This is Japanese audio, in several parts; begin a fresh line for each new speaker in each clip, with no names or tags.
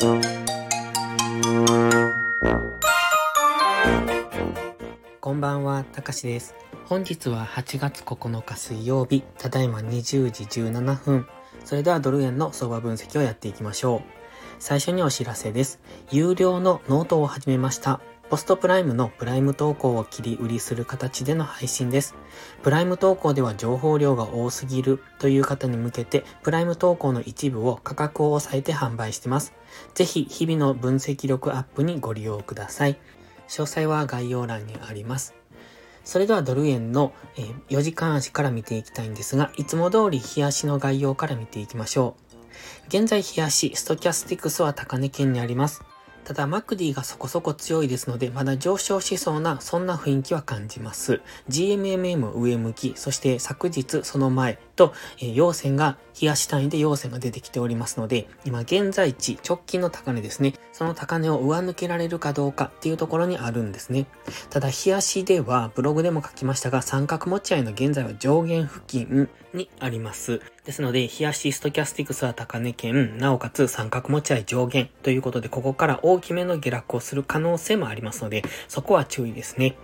こんばんは、たかしです。本日は8月9日水曜日、ただいま20時17分。それではドル円の相場分析をやっていきましょう。最初にお知らせです。有料のノートを始めました。ポストプライムのプライム投稿を切り売りする形での配信です。プライム投稿では情報量が多すぎるという方に向けて、プライム投稿の一部を価格を抑えて販売してます。ぜひ日々の分析力アップにご利用ください。詳細は概要欄にあります。それではドル円の4時間足から見ていきたいんですが、いつも通り日足の概要から見ていきましょう。現在日足、ストキャスティクスは高値圏にあります。ただ、マクディがそこそこ強いですので、まだ上昇しそうな、そんな雰囲気は感じます。GMMM 上向き、そして昨日その前と、えー、陽線が、冷やし単位で陽線が出てきておりますので、今現在地、直近の高値ですね。その高値を上抜けられるかどうかっていうところにあるんですね。ただ、冷やしでは、ブログでも書きましたが、三角持ち合いの現在は上限付近にあります。ですので、冷やしストキャスティクスは高値圏、なおかつ三角持ち合い上限ということで、ここから大きめの下落をする可能性もありますので、そこは注意ですね。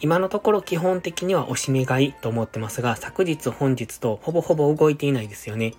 今のところ基本的にはおしめ買いと思ってますが、昨日本日とほぼほぼ動いていないですよね。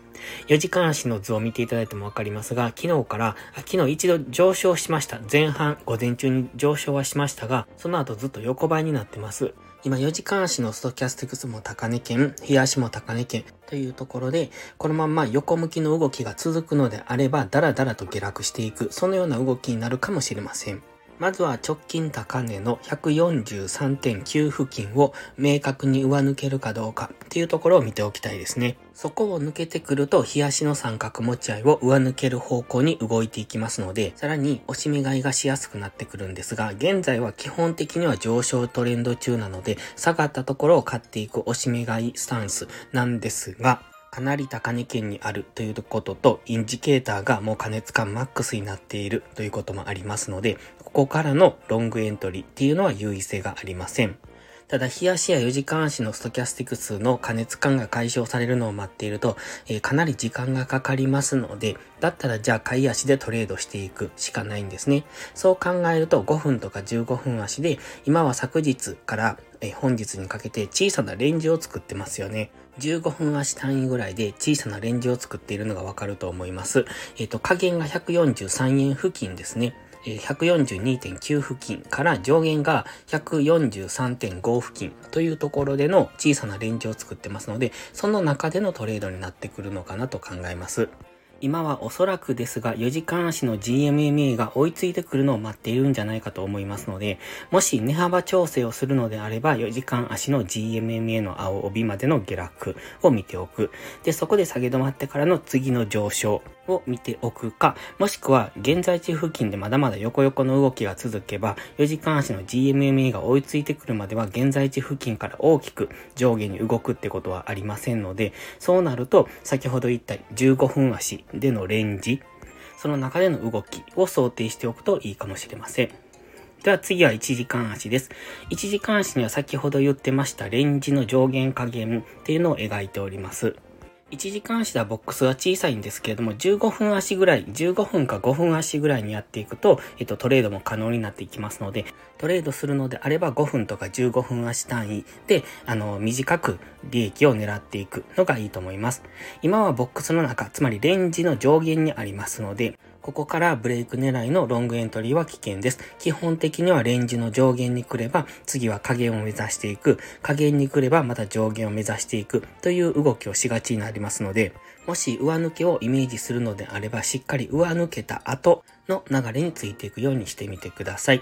4時間足の図を見ていただいてもわかりますが、昨日から、昨日一度上昇しました。前半、午前中に上昇はしましたが、その後ずっと横ばいになってます。今4時間足のストキャスティクスも高値圏、日足も高値圏というところで、このまま横向きの動きが続くのであれば、だらだらと下落していく、そのような動きになるかもしれません。まずは直近高値の143.9付近を明確に上抜けるかどうかっていうところを見ておきたいですね。そこを抜けてくると、日足の三角持ち合いを上抜ける方向に動いていきますので、さらに押し目買いがしやすくなってくるんですが、現在は基本的には上昇トレンド中なので、下がったところを買っていく押し目買いスタンスなんですが、かなり高値圏にあるということと、インジケーターがもう加熱感マックスになっているということもありますので、ここからのロングエントリーっていうのは優位性がありません。ただ、日足や4時間足のストキャスティクスの加熱感が解消されるのを待っていると、えー、かなり時間がかかりますので、だったらじゃあ買い足でトレードしていくしかないんですね。そう考えると5分とか15分足で、今は昨日から、え、本日にかけて小さなレンジを作ってますよね。15分足単位ぐらいで小さなレンジを作っているのがわかると思います。えっ、ー、と、加減が143円付近ですね。142.9付近から上限が143.5付近というところでの小さなレンジを作ってますので、その中でのトレードになってくるのかなと考えます。今はおそらくですが4時間足の GMMA が追いついてくるのを待っているんじゃないかと思いますので、もし値幅調整をするのであれば4時間足の GMMA の青帯までの下落を見ておく。で、そこで下げ止まってからの次の上昇を見ておくか、もしくは現在地付近でまだまだ横横の動きが続けば、4時間足の GMMA が追いついてくるまでは現在地付近から大きく上下に動くってことはありませんので、そうなると先ほど言った15分足でのレンジ、その中での動きを想定しておくといいかもしれません。では次は1時間足です。1時間足には先ほど言ってましたレンジの上限加減っていうのを描いております。1時間足ではボックスは小さいんですけれども、15分足ぐらい、15分か5分足ぐらいにやっていくと、えっと、トレードも可能になっていきますので、トレードするのであれば5分とか15分足単位で、あの、短く利益を狙っていくのがいいと思います。今はボックスの中、つまりレンジの上限にありますので、ここからブレイク狙いのロングエントリーは危険です。基本的にはレンジの上限に来れば、次は下限を目指していく。下限に来ればまた上限を目指していくという動きをしがちになりますので、もし上抜けをイメージするのであれば、しっかり上抜けた後の流れについていくようにしてみてください。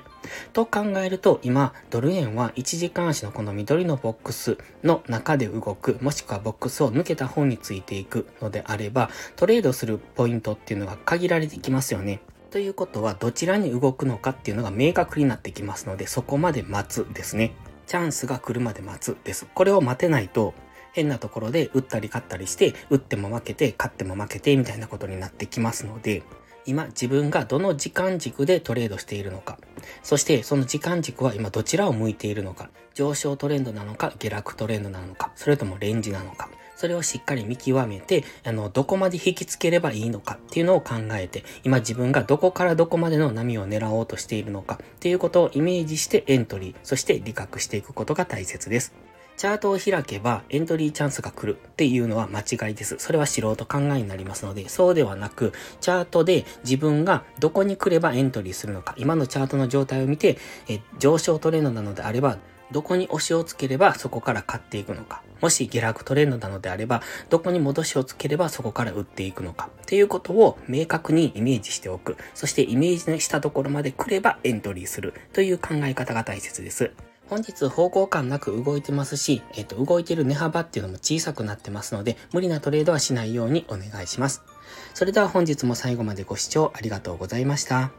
と考えると、今、ドル円は1時間足のこの緑のボックスの中で動く、もしくはボックスを抜けた方についていくのであれば、トレードするポイントっていうのが限られてきますよね。ということは、どちらに動くのかっていうのが明確になってきますので、そこまで待つですね。チャンスが来るまで待つです。これを待てないと、変なところで打ったり勝ったりして、打っても負けて、勝っても負けて、みたいなことになってきますので、今自分がどの時間軸でトレードしているのか、そしてその時間軸は今どちらを向いているのか、上昇トレンドなのか、下落トレンドなのか、それともレンジなのか、それをしっかり見極めて、あの、どこまで引きつければいいのかっていうのを考えて、今自分がどこからどこまでの波を狙おうとしているのかっていうことをイメージしてエントリー、そして理覚していくことが大切です。チャートを開けばエントリーチャンスが来るっていうのは間違いです。それは素人考えになりますので、そうではなく、チャートで自分がどこに来ればエントリーするのか、今のチャートの状態を見て、え上昇トレンドなのであれば、どこに押しをつければそこから買っていくのか。もし下落トレンドなのであれば、どこに戻しをつければそこから売っていくのか。っていうことを明確にイメージしておく。そしてイメージしたところまで来ればエントリーするという考え方が大切です。本日方向感なく動いてますし、えっ、と、動いてる値幅っていうのも小さくなってますので、無理なトレードはしないようにお願いします。それでは本日も最後までご視聴ありがとうございました。